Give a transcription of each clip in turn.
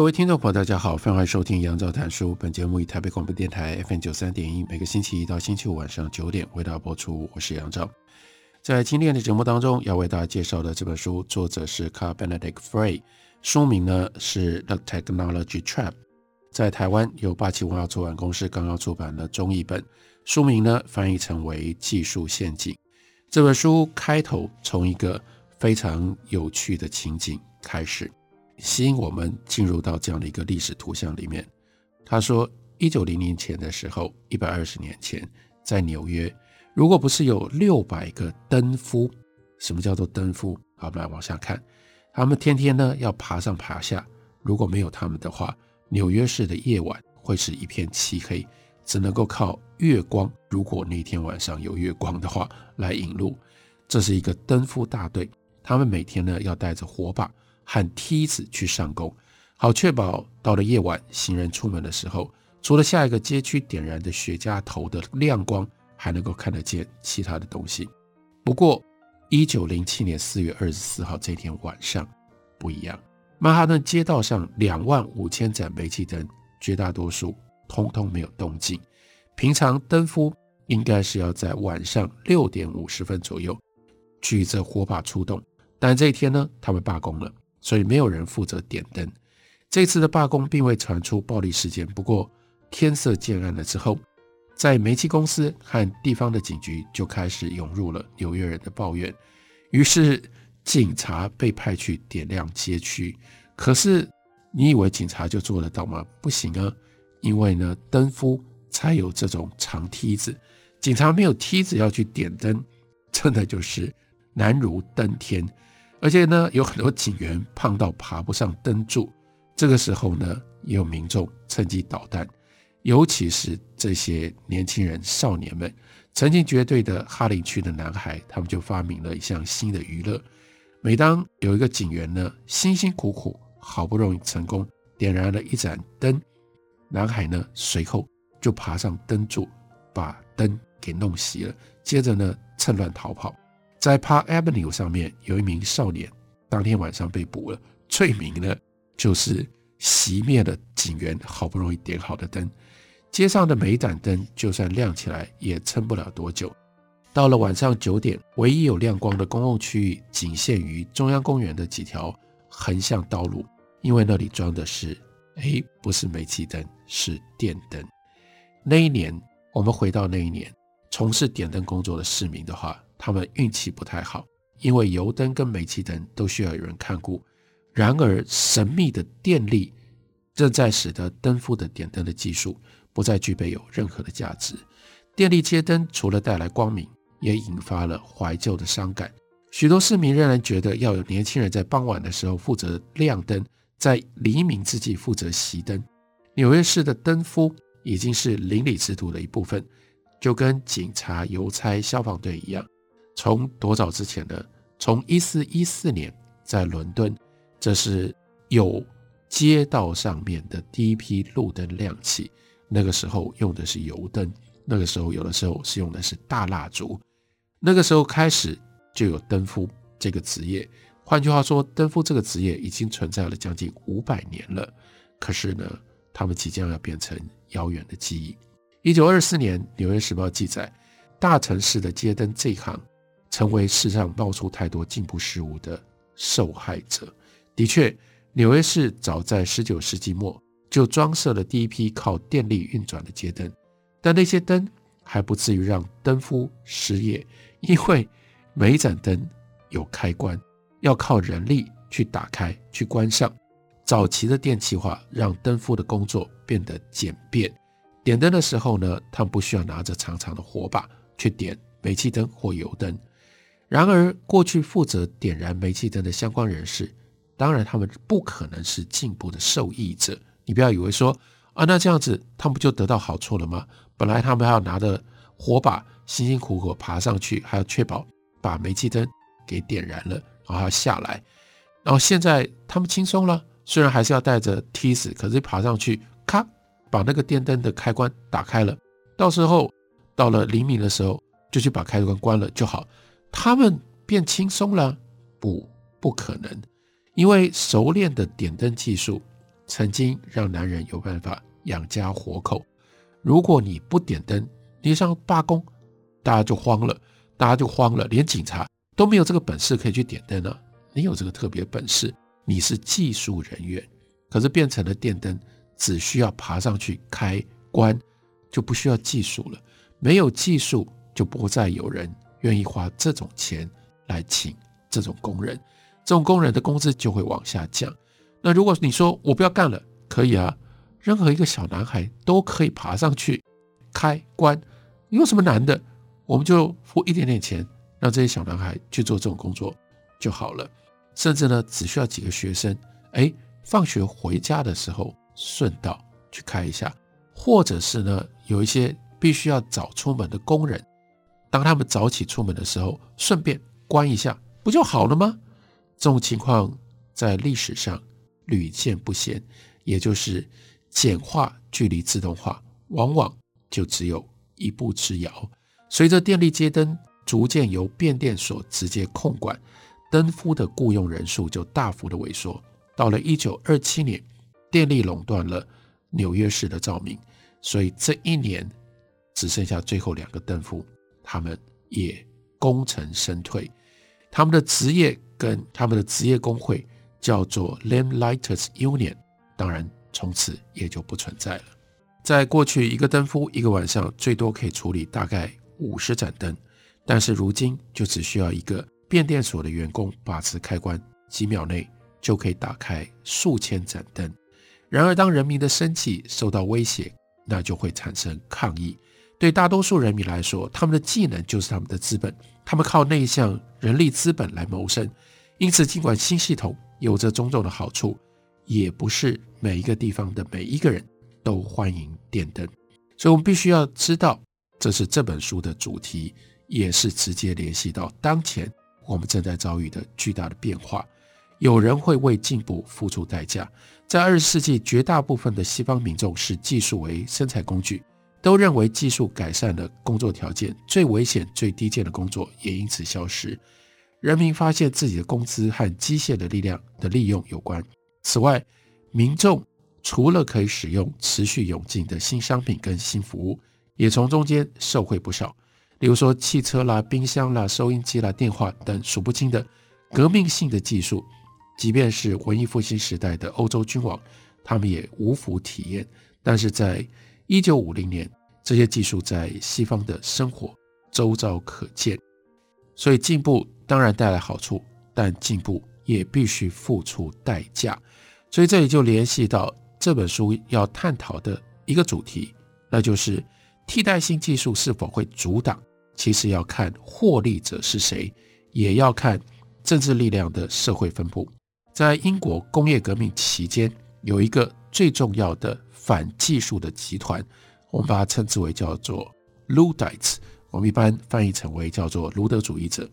各位听众朋友，大家好，欢迎收听杨照谈书。本节目以台北广播电台 FM 九三点一，每个星期一到星期五晚上九点为大家播出。我是杨照。在今天的节目当中，要为大家介绍的这本书，作者是 Car Benedict Frey，书名呢是《The Technology Trap》。在台湾由八旗文化出版公司刚刚出版的中译本，书名呢翻译成为《技术陷阱》。这本书开头从一个非常有趣的情景开始。吸引我们进入到这样的一个历史图像里面。他说，一九零零年前的时候，一百二十年前，在纽约，如果不是有六百个登夫，什么叫做登夫？好，我们来往下看，他们天天呢要爬上爬下。如果没有他们的话，纽约市的夜晚会是一片漆黑，只能够靠月光。如果那天晚上有月光的话，来引路。这是一个登夫大队，他们每天呢要带着火把。和梯子去上工，好确保到了夜晚，行人出门的时候，除了下一个街区点燃的雪茄头的亮光，还能够看得见其他的东西。不过，一九零七年四月二十四号这天晚上不一样，曼哈顿街道上两万五千盏煤气灯，绝大多数通通没有动静。平常灯夫应该是要在晚上六点五十分左右举着火把出动，但这一天呢，他们罢工了。所以没有人负责点灯。这次的罢工并未传出暴力事件，不过天色渐暗了之后，在煤气公司和地方的警局就开始涌入了纽约人的抱怨。于是警察被派去点亮街区。可是你以为警察就做得到吗？不行啊，因为呢，登夫才有这种长梯子，警察没有梯子要去点灯，真的就是难如登天。而且呢，有很多警员胖到爬不上灯柱。这个时候呢，也有民众趁机捣蛋，尤其是这些年轻人、少年们，曾经绝对的哈林区的男孩，他们就发明了一项新的娱乐。每当有一个警员呢，辛辛苦苦好不容易成功点燃了一盏灯，男孩呢，随后就爬上灯柱，把灯给弄熄了，接着呢，趁乱逃跑。在 Park Avenue 上面有一名少年，当天晚上被捕了，罪名呢就是熄灭了警员好不容易点好的灯。街上的每盏灯就算亮起来也撑不了多久。到了晚上九点，唯一有亮光的公共区域仅限于中央公园的几条横向道路，因为那里装的是，诶，不是煤气灯，是电灯。那一年，我们回到那一年，从事点灯工作的市民的话。他们运气不太好，因为油灯跟煤气灯都需要有人看顾。然而，神秘的电力正在使得灯夫的点灯的技术不再具备有任何的价值。电力街灯除了带来光明，也引发了怀旧的伤感。许多市民仍然觉得要有年轻人在傍晚的时候负责亮灯，在黎明之际负责熄灯。纽约市的灯夫已经是邻里制度的一部分，就跟警察、邮差、消防队一样。从多早之前呢？从一四一四年，在伦敦，这是有街道上面的第一批路灯亮起。那个时候用的是油灯，那个时候有的时候是用的是大蜡烛。那个时候开始就有灯夫这个职业。换句话说，灯夫这个职业已经存在了将近五百年了。可是呢，他们即将要变成遥远的记忆。一九二四年，《纽约时报》记载，大城市的街灯这一行。成为世上冒出太多进步事物的受害者。的确，纽约市早在十九世纪末就装设了第一批靠电力运转的街灯，但那些灯还不至于让灯夫失业，因为每一盏灯有开关，要靠人力去打开、去关上。早期的电气化让灯夫的工作变得简便。点灯的时候呢，他们不需要拿着长长的火把去点煤气灯或油灯。然而，过去负责点燃煤气灯的相关人士，当然他们不可能是进步的受益者。你不要以为说啊，那这样子他们不就得到好处了吗？本来他们还要拿着火把，辛辛苦苦爬上去，还要确保把煤气灯给点燃了，然后要下来。然后现在他们轻松了，虽然还是要带着梯子，可是爬上去，咔，把那个电灯的开关打开了。到时候到了黎明的时候，就去把开关关了就好。他们变轻松了？不，不可能，因为熟练的点灯技术曾经让男人有办法养家活口。如果你不点灯，你上罢工，大家就慌了，大家就慌了，连警察都没有这个本事可以去点灯了。你有这个特别本事，你是技术人员，可是变成了电灯，只需要爬上去开关，就不需要技术了。没有技术，就不再有人。愿意花这种钱来请这种工人，这种工人的工资就会往下降。那如果你说我不要干了，可以啊，任何一个小男孩都可以爬上去开关，有什么难的？我们就付一点点钱，让这些小男孩去做这种工作就好了。甚至呢，只需要几个学生，哎，放学回家的时候顺道去开一下，或者是呢，有一些必须要早出门的工人。当他们早起出门的时候，顺便关一下，不就好了吗？这种情况在历史上屡见不鲜，也就是简化距离自动化，往往就只有一步之遥。随着电力街灯逐渐由变电所直接控管，灯夫的雇佣人数就大幅的萎缩。到了一九二七年，电力垄断了纽约市的照明，所以这一年只剩下最后两个灯夫。他们也功成身退，他们的职业跟他们的职业工会叫做 Lamplighters Union，当然从此也就不存在了。在过去，一个灯夫一个晚上最多可以处理大概五十盏灯，但是如今就只需要一个变电所的员工把持开关，几秒内就可以打开数千盏灯。然而，当人民的生计受到威胁，那就会产生抗议。对大多数人民来说，他们的技能就是他们的资本，他们靠内向人力资本来谋生。因此，尽管新系统有着种种的好处，也不是每一个地方的每一个人都欢迎电灯。所以，我们必须要知道，这是这本书的主题，也是直接联系到当前我们正在遭遇的巨大的变化。有人会为进步付出代价。在二十世纪，绝大部分的西方民众视技术为生产工具。都认为技术改善了工作条件，最危险、最低贱的工作也因此消失。人民发现自己的工资和机械的力量的利用有关。此外，民众除了可以使用持续涌进的新商品跟新服务，也从中间受惠不少。例如说，汽车啦、冰箱啦、收音机啦、电话等数不清的革命性的技术，即便是文艺复兴时代的欧洲君王，他们也无福体验。但是在一九五零年，这些技术在西方的生活周遭可见，所以进步当然带来好处，但进步也必须付出代价。所以这里就联系到这本书要探讨的一个主题，那就是替代性技术是否会阻挡？其实要看获利者是谁，也要看政治力量的社会分布。在英国工业革命期间，有一个最重要的。反技术的集团，我们把它称之为叫做 l u d i t e s 我们一般翻译成为叫做卢德主义者。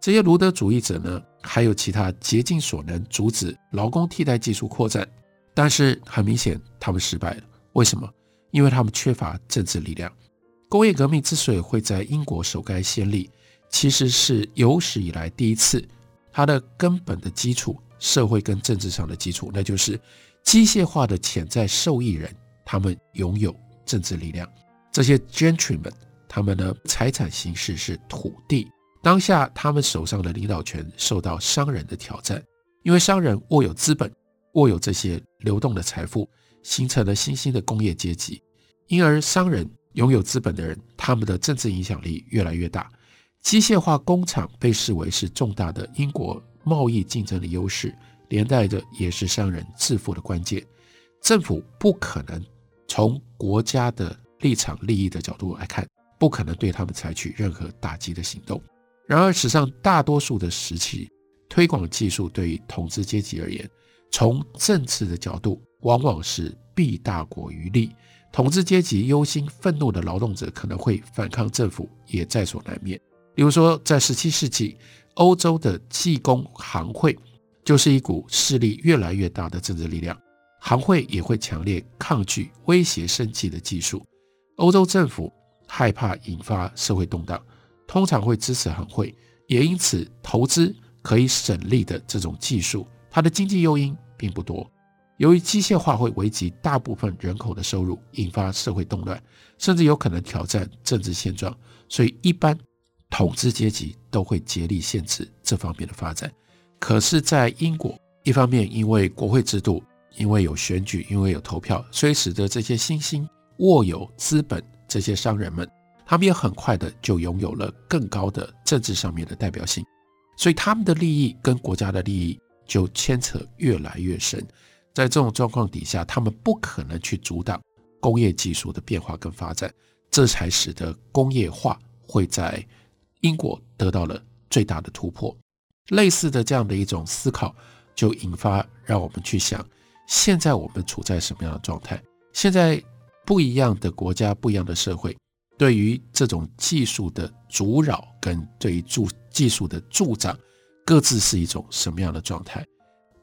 这些卢德主义者呢，还有其他竭尽所能阻止劳工替代技术扩展，但是很明显他们失败了。为什么？因为他们缺乏政治力量。工业革命之所以会在英国首开先例，其实是有史以来第一次，它的根本的基础，社会跟政治上的基础，那就是。机械化的潜在受益人，他们拥有政治力量。这些 gentry 们，他们的财产形式是土地。当下，他们手上的领导权受到商人的挑战，因为商人握有资本，握有这些流动的财富，形成了新兴的工业阶级。因而，商人拥有资本的人，他们的政治影响力越来越大。机械化工厂被视为是重大的英国贸易竞争的优势。连带着也是商人致富的关键，政府不可能从国家的立场利益的角度来看，不可能对他们采取任何打击的行动。然而，史上大多数的时期，推广技术对于统治阶级而言，从政治的角度，往往是弊大过于利。统治阶级忧心愤怒的劳动者可能会反抗政府，也在所难免。比如说，在十七世纪，欧洲的技工行会就是一股势力越来越大的政治力量。行会也会强烈抗拒威胁生计的技术。欧洲政府害怕引发社会动荡，通常会支持行会，也因此投资可以省力的这种技术，它的经济诱因并不多。由于机械化会危及大部分人口的收入，引发社会动乱，甚至有可能挑战政治现状，所以一般统治阶级都会竭力限制这方面的发展。可是，在英国，一方面因为国会制度，因为有选举，因为有投票，所以使得这些新兴握有资本这些商人们，他们也很快的就拥有了更高的政治上面的代表性，所以他们的利益跟国家的利益就牵扯越来越深。在这种状况底下，他们不可能去阻挡工业技术的变化跟发展，这才使得工业化会在英国得到了最大的突破。类似的这样的一种思考，就引发让我们去想：现在我们处在什么样的状态？现在不一样的国家、不一样的社会，对于这种技术的阻扰跟对于助技术的助长，各自是一种什么样的状态？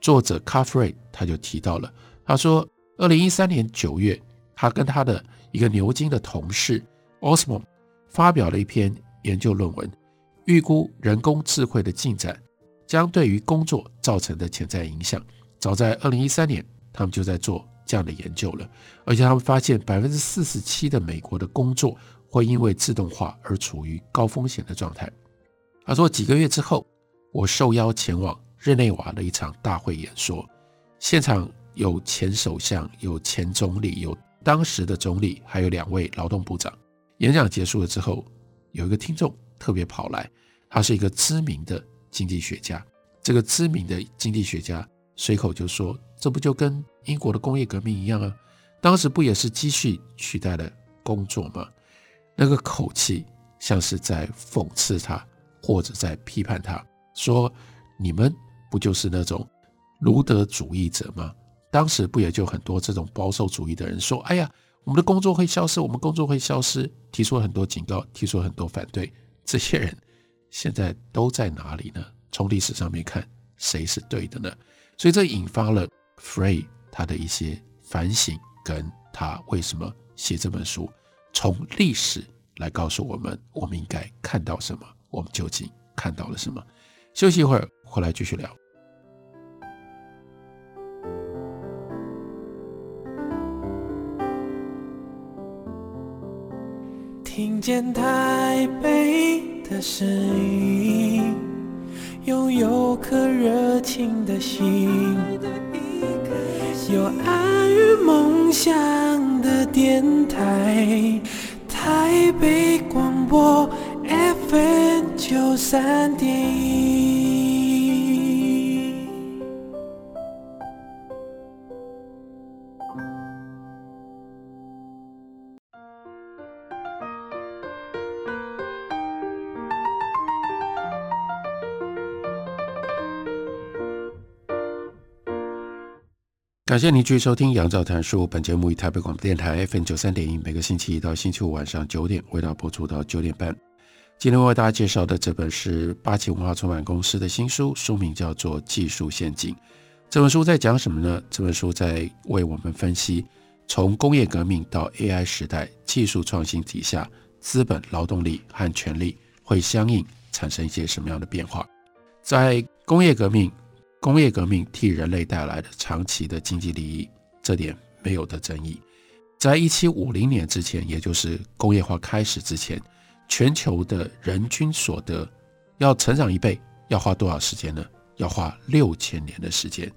作者 Carfrae 他就提到了，他说，二零一三年九月，他跟他的一个牛津的同事 Osmond 发表了一篇研究论文，预估人工智慧的进展将对于工作造成的潜在影响。早在二零一三年，他们就在做这样的研究了，而且他们发现百分之四十七的美国的工作会因为自动化而处于高风险的状态。他说，几个月之后，我受邀前往。日内瓦的一场大会演说，现场有前首相、有前总理、有当时的总理，还有两位劳动部长。演讲结束了之后，有一个听众特别跑来，他是一个知名的经济学家。这个知名的经济学家随口就说：“这不就跟英国的工业革命一样啊？当时不也是机器取代了工作吗？”那个口气像是在讽刺他，或者在批判他，说：“你们。”不就是那种卢德主义者吗？当时不也就很多这种保守主义的人说：“哎呀，我们的工作会消失，我们工作会消失。”提出很多警告，提出很多反对。这些人现在都在哪里呢？从历史上面看，谁是对的呢？所以这引发了 Frey 他的一些反省，跟他为什么写这本书，从历史来告诉我们，我们应该看到什么，我们究竟看到了什么。休息一会儿，回来继续聊。听见台北的声音，拥有颗热情的心，有爱与梦想的电台，台北广播 FM 九三点感谢您继续收听《杨照谈书》。本节目以台北广播电台 FM 九三点一，每个星期一到星期五晚上九点，为大家播出到九点半。今天为大家介绍的这本是八旗文化出版公司的新书，书名叫做《技术陷阱》。这本书在讲什么呢？这本书在为我们分析，从工业革命到 AI 时代，技术创新底下，资本、劳动力和权力会相应产生一些什么样的变化。在工业革命。工业革命替人类带来的长期的经济利益，这点没有的争议。在一七五零年之前，也就是工业化开始之前，全球的人均所得要成长一倍，要花多少时间呢？要花六千年的时间。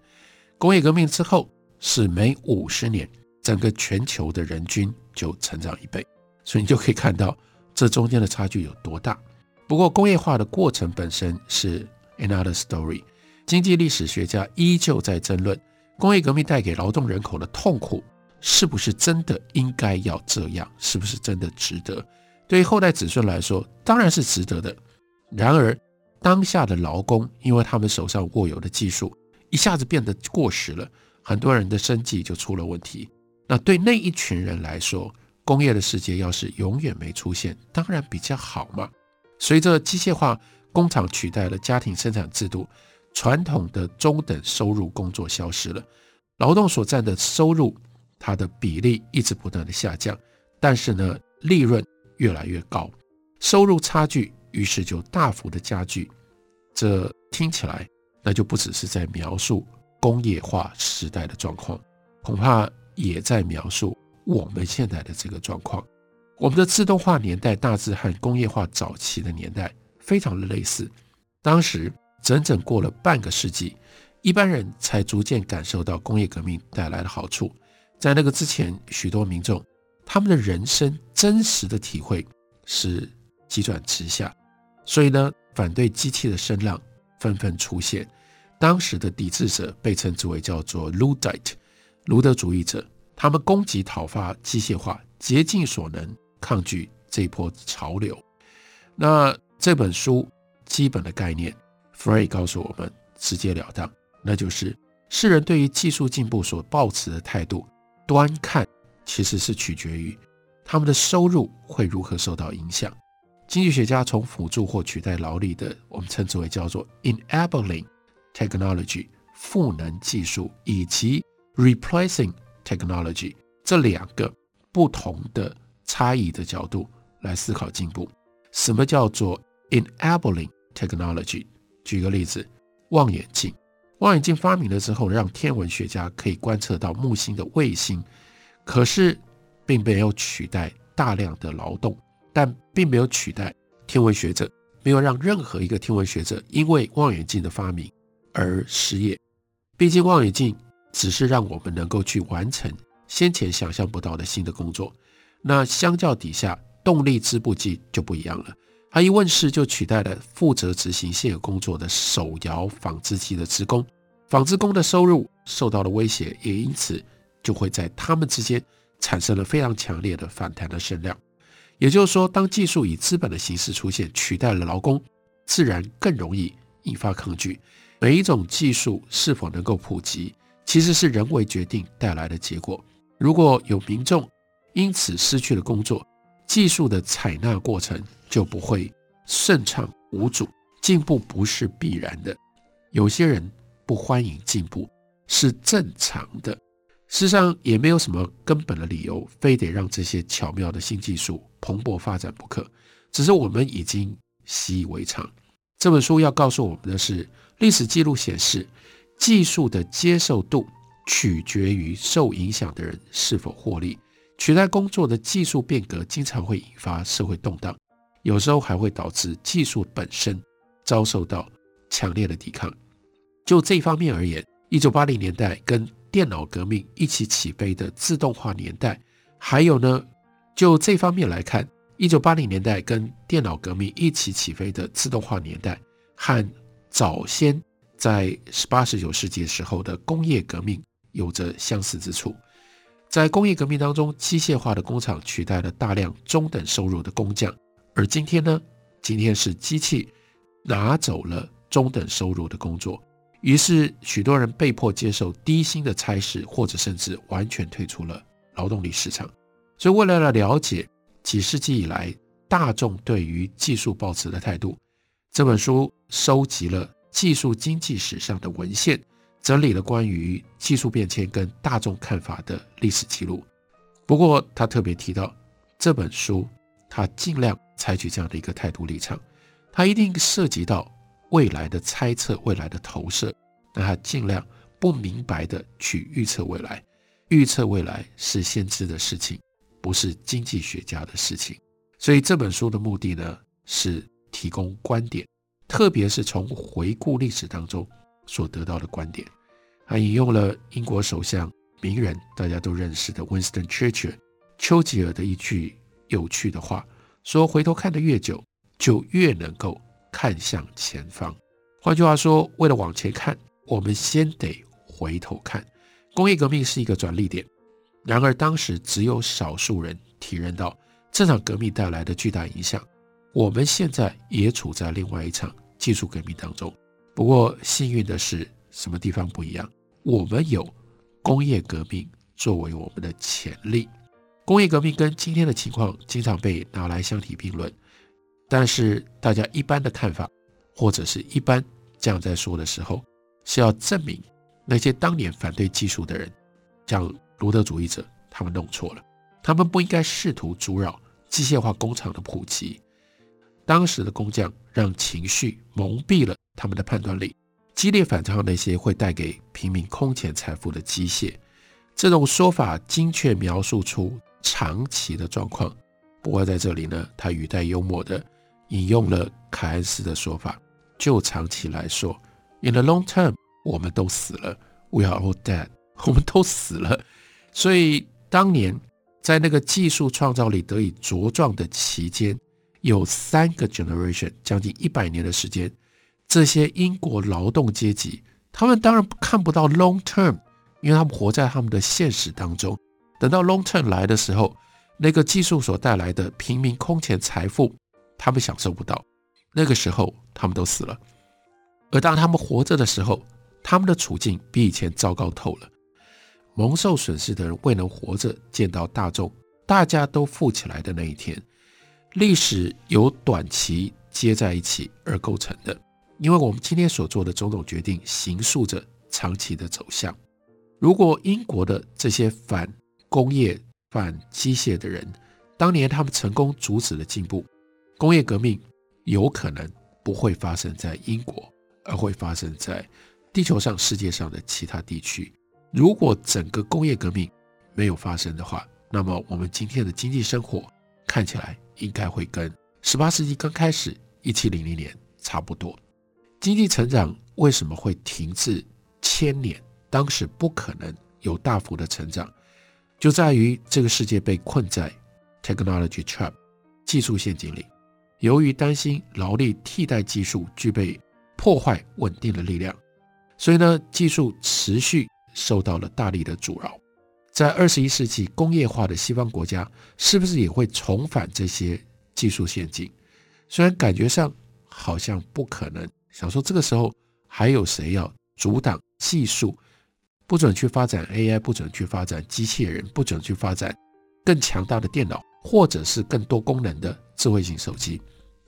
工业革命之后，是每五十年，整个全球的人均就成长一倍。所以你就可以看到这中间的差距有多大。不过，工业化的过程本身是 another story。经济历史学家依旧在争论，工业革命带给劳动人口的痛苦是不是真的应该要这样？是不是真的值得？对于后代子孙来说，当然是值得的。然而，当下的劳工因为他们手上握有的技术一下子变得过时了，很多人的生计就出了问题。那对那一群人来说，工业的世界要是永远没出现，当然比较好嘛。随着机械化，工厂取代了家庭生产制度，传统的中等收入工作消失了，劳动所占的收入，它的比例一直不断的下降，但是呢，利润越来越高，收入差距于是就大幅的加剧。这听起来，那就不只是在描述工业化时代的状况，恐怕也在描述我们现在的这个状况。我们的自动化年代大致和工业化早期的年代非常的类似，当时整整过了半个世纪，一般人才逐渐感受到工业革命带来的好处。在那个之前，许多民众他们的人生真实的体会是急转直下，所以呢，反对机器的声浪纷纷出现。当时的抵制者被称之为叫做 l u d i t e 卢德主义者，他们攻击讨伐机械化，竭尽所能抗拒这波潮流。那这本书基本的概念，Frey 告诉我们直截了当，那就是世人对于技术进步所抱持的态度。端看其实是取决于他们的收入会如何受到影响。经济学家从辅助或取代劳力的，我们称之为叫做 enabling technology 赋能技术，以及 replacing technology 这两个不同的差异的角度来思考进步。什么叫做 enabling technology？举个例子，望远镜。望远镜发明了之后，让天文学家可以观测到木星的卫星，可是并没有取代大量的劳动，但并没有取代天文学者，没有让任何一个天文学者因为望远镜的发明而失业。毕竟望远镜只是让我们能够去完成先前想象不到的新的工作。那相较底下，动力织布机就不一样了。它一问世就取代了负责执行现有工作的手摇纺织机的职工，纺织工的收入受到了威胁，也因此就会在他们之间产生了非常强烈的反弹的声量。也就是说，当技术以资本的形式出现，取代了劳工，自然更容易引发抗拒。每一种技术是否能够普及，其实是人为决定带来的结果。如果有民众因此失去了工作，技术的采纳过程就不会顺畅无阻，进步不是必然的。有些人不欢迎进步是正常的，事实上也没有什么根本的理由非得让这些巧妙的新技术蓬勃发展不可。只是我们已经习以为常。这本书要告诉我们的是，历史记录显示，技术的接受度取决于受影响的人是否获利。取代工作的技术变革经常会引发社会动荡，有时候还会导致技术本身遭受到强烈的抵抗。就这方面而言，一九八零年代跟电脑革命一起起飞的自动化年代，还有呢，就这方面来看，一九八零年代跟电脑革命一起起飞的自动化年代，和早先在十八十九世纪时候的工业革命有着相似之处。在工业革命当中，机械化的工厂取代了大量中等收入的工匠，而今天呢？今天是机器拿走了中等收入的工作，于是许多人被迫接受低薪的差事，或者甚至完全退出了劳动力市场。所以，为了了解几世纪以来大众对于技术抱持的态度，这本书收集了技术经济史上的文献。整理了关于技术变迁跟大众看法的历史记录。不过，他特别提到这本书，他尽量采取这样的一个态度立场。他一定涉及到未来的猜测、未来的投射，但他尽量不明白的去预测未来。预测未来是先知的事情，不是经济学家的事情。所以，这本书的目的呢，是提供观点，特别是从回顾历史当中。所得到的观点，还引用了英国首相名人大家都认识的 Winston Churchill 丘吉尔的一句有趣的话，说：“回头看得越久，就越能够看向前方。”换句话说，为了往前看，我们先得回头看。工业革命是一个转捩点，然而当时只有少数人体认到这场革命带来的巨大影响。我们现在也处在另外一场技术革命当中。不过幸运的是，什么地方不一样？我们有工业革命作为我们的潜力。工业革命跟今天的情况经常被拿来相提并论，但是大家一般的看法，或者是一般这样在说的时候，是要证明那些当年反对技术的人，像卢德主义者，他们弄错了，他们不应该试图阻扰机械化工厂的普及。当时的工匠让情绪蒙蔽了他们的判断力，激烈反抗那些会带给平民空前财富的机械。这种说法精确描述出长期的状况。不过在这里呢，他语带幽默地引用了凯恩斯的说法：就长期来说，in the long term，我们都死了，we are all dead，我们都死了。所以当年在那个技术创造力得以茁壮的期间。有三个 generation，将近一百年的时间，这些英国劳动阶级，他们当然看不到 long term，因为他们活在他们的现实当中。等到 long term 来的时候，那个技术所带来的平民空前财富，他们享受不到。那个时候，他们都死了。而当他们活着的时候，他们的处境比以前糟糕透了。蒙受损失的人未能活着见到大众，大家都富起来的那一天。历史由短期接在一起而构成的，因为我们今天所做的种种决定，形塑着长期的走向。如果英国的这些反工业、反机械的人，当年他们成功阻止了进步，工业革命有可能不会发生在英国，而会发生在地球上、世界上的其他地区。如果整个工业革命没有发生的话，那么我们今天的经济生活看起来。应该会跟十八世纪刚开始一七零零年差不多。经济成长为什么会停滞千年？当时不可能有大幅的成长，就在于这个世界被困在 technology trap 技术陷阱里。由于担心劳力替代技术具备破坏稳定的力量，所以呢，技术持续受到了大力的阻挠。在二十一世纪工业化的西方国家，是不是也会重返这些技术陷阱？虽然感觉上好像不可能。想说这个时候还有谁要阻挡技术？不准去发展 AI，不准去发展机器人，不准去发展更强大的电脑，或者是更多功能的智慧型手机，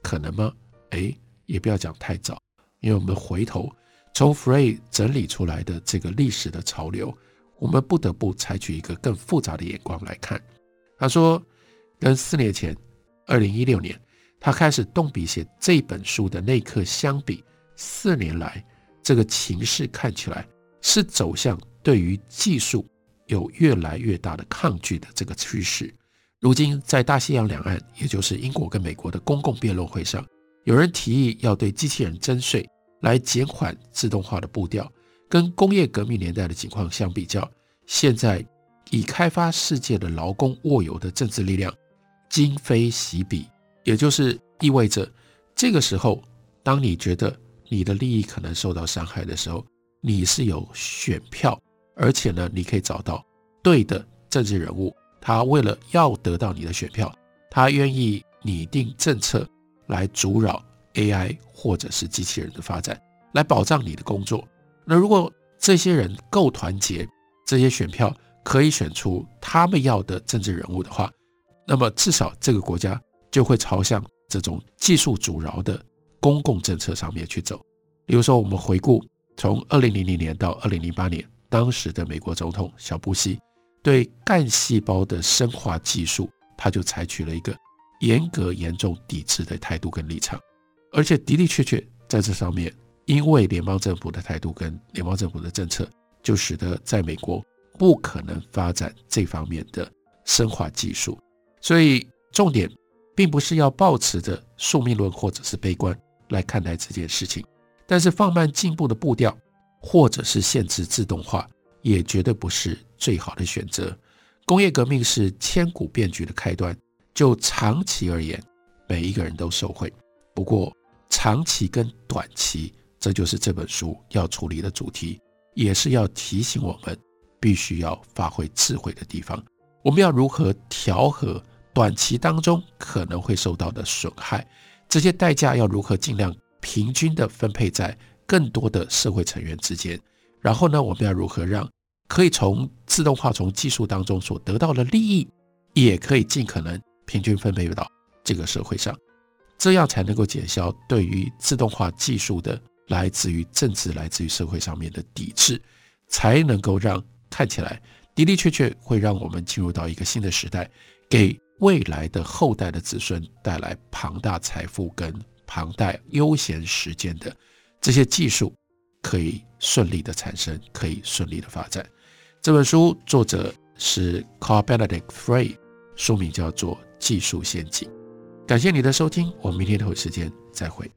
可能吗？诶，也不要讲太早，因为我们回头从 Frey 整理出来的这个历史的潮流。我们不得不采取一个更复杂的眼光来看。他说，跟四年前，二零一六年，他开始动笔写这本书的那一刻相比，四年来这个情势看起来是走向对于技术有越来越大的抗拒的这个趋势。如今，在大西洋两岸，也就是英国跟美国的公共辩论会上，有人提议要对机器人征税，来减缓自动化的步调。跟工业革命年代的情况相比较，现在已开发世界的劳工握有的政治力量今非昔比，也就是意味着这个时候，当你觉得你的利益可能受到伤害的时候，你是有选票，而且呢，你可以找到对的政治人物，他为了要得到你的选票，他愿意拟定政策来阻扰 AI 或者是机器人的发展，来保障你的工作。那如果这些人够团结，这些选票可以选出他们要的政治人物的话，那么至少这个国家就会朝向这种技术阻挠的公共政策上面去走。比如说，我们回顾从二零零零年到二零零八年，当时的美国总统小布希对干细胞的生化技术，他就采取了一个严格、严重抵制的态度跟立场，而且的的确确在这上面。因为联邦政府的态度跟联邦政府的政策，就使得在美国不可能发展这方面的生化技术。所以重点并不是要抱持着宿命论或者是悲观来看待这件事情，但是放慢进步的步调，或者是限制自动化，也绝对不是最好的选择。工业革命是千古变局的开端，就长期而言，每一个人都受惠。不过长期跟短期。这就是这本书要处理的主题，也是要提醒我们必须要发挥智慧的地方。我们要如何调和短期当中可能会受到的损害，这些代价要如何尽量平均的分配在更多的社会成员之间？然后呢，我们要如何让可以从自动化从技术当中所得到的利益，也可以尽可能平均分配到这个社会上，这样才能够减消对于自动化技术的来自于政治、来自于社会上面的抵制，才能够让看起来的的确确会让我们进入到一个新的时代，给未来的后代的子孙带来庞大财富跟庞大悠闲时间的这些技术。可以顺利的产生，可以顺利的发展。这本书作者是 Carl Benedict Frey，书名叫做《技术陷阱》。感谢你的收听，我们明天同一时间再会。